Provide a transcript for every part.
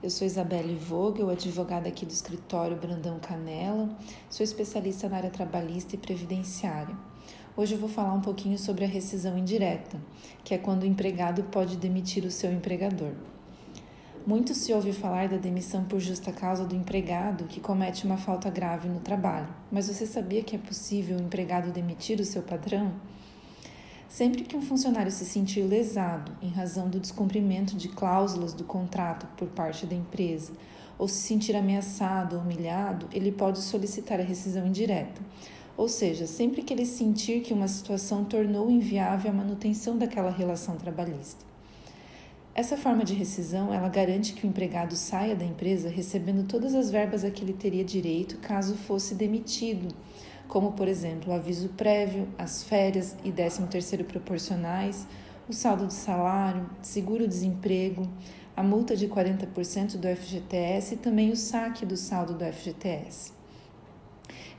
Eu sou Isabelle Vogel, advogada aqui do escritório Brandão Canela, sou especialista na área trabalhista e previdenciária. Hoje eu vou falar um pouquinho sobre a rescisão indireta, que é quando o empregado pode demitir o seu empregador. Muito se ouve falar da demissão por justa causa do empregado que comete uma falta grave no trabalho, mas você sabia que é possível o empregado demitir o seu patrão? Sempre que um funcionário se sentir lesado em razão do descumprimento de cláusulas do contrato por parte da empresa ou se sentir ameaçado ou humilhado, ele pode solicitar a rescisão indireta. Ou seja, sempre que ele sentir que uma situação tornou inviável a manutenção daquela relação trabalhista. Essa forma de rescisão, ela garante que o empregado saia da empresa recebendo todas as verbas a que ele teria direito caso fosse demitido como por exemplo o aviso prévio, as férias e 13º proporcionais, o saldo de salário, seguro-desemprego, a multa de 40% do FGTS e também o saque do saldo do FGTS.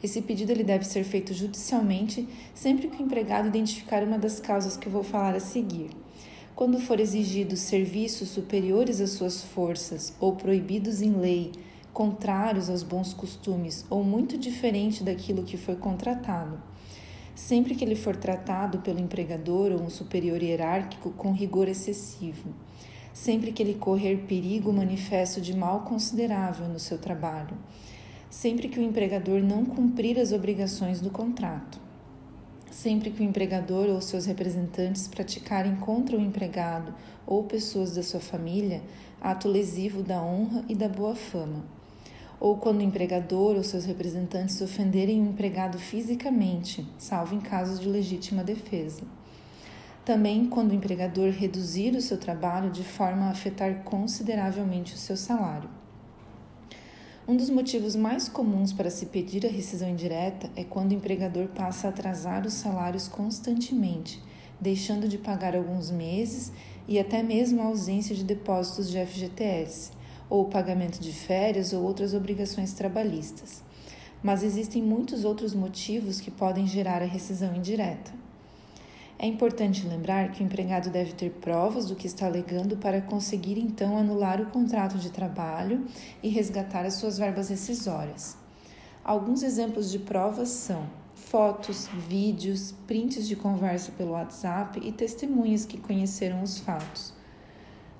Esse pedido ele deve ser feito judicialmente sempre que o empregado identificar uma das causas que eu vou falar a seguir. Quando for exigido serviços superiores às suas forças ou proibidos em lei, contrários aos bons costumes ou muito diferente daquilo que foi contratado. Sempre que ele for tratado pelo empregador ou um superior hierárquico com rigor excessivo. Sempre que ele correr perigo manifesto de mal considerável no seu trabalho. Sempre que o empregador não cumprir as obrigações do contrato. Sempre que o empregador ou seus representantes praticarem contra o empregado ou pessoas da sua família ato lesivo da honra e da boa fama ou quando o empregador ou seus representantes ofenderem o empregado fisicamente, salvo em casos de legítima defesa. Também quando o empregador reduzir o seu trabalho de forma a afetar consideravelmente o seu salário. Um dos motivos mais comuns para se pedir a rescisão indireta é quando o empregador passa a atrasar os salários constantemente, deixando de pagar alguns meses e até mesmo a ausência de depósitos de FGTS ou pagamento de férias ou outras obrigações trabalhistas. Mas existem muitos outros motivos que podem gerar a rescisão indireta. É importante lembrar que o empregado deve ter provas do que está alegando para conseguir então anular o contrato de trabalho e resgatar as suas verbas rescisórias. Alguns exemplos de provas são fotos, vídeos, prints de conversa pelo WhatsApp e testemunhas que conheceram os fatos.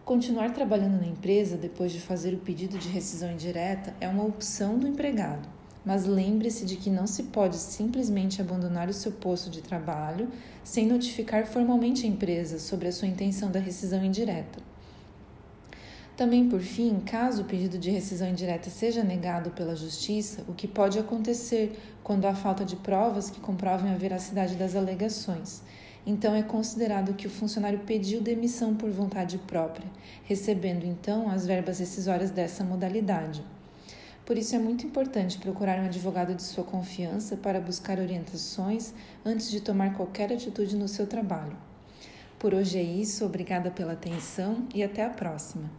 Continuar trabalhando na empresa depois de fazer o pedido de rescisão indireta é uma opção do empregado, mas lembre-se de que não se pode simplesmente abandonar o seu posto de trabalho sem notificar formalmente a empresa sobre a sua intenção da rescisão indireta. Também, por fim, caso o pedido de rescisão indireta seja negado pela Justiça, o que pode acontecer quando há falta de provas que comprovem a veracidade das alegações então é considerado que o funcionário pediu demissão por vontade própria, recebendo então as verbas rescisórias dessa modalidade. Por isso é muito importante procurar um advogado de sua confiança para buscar orientações antes de tomar qualquer atitude no seu trabalho. Por hoje é isso, obrigada pela atenção e até a próxima.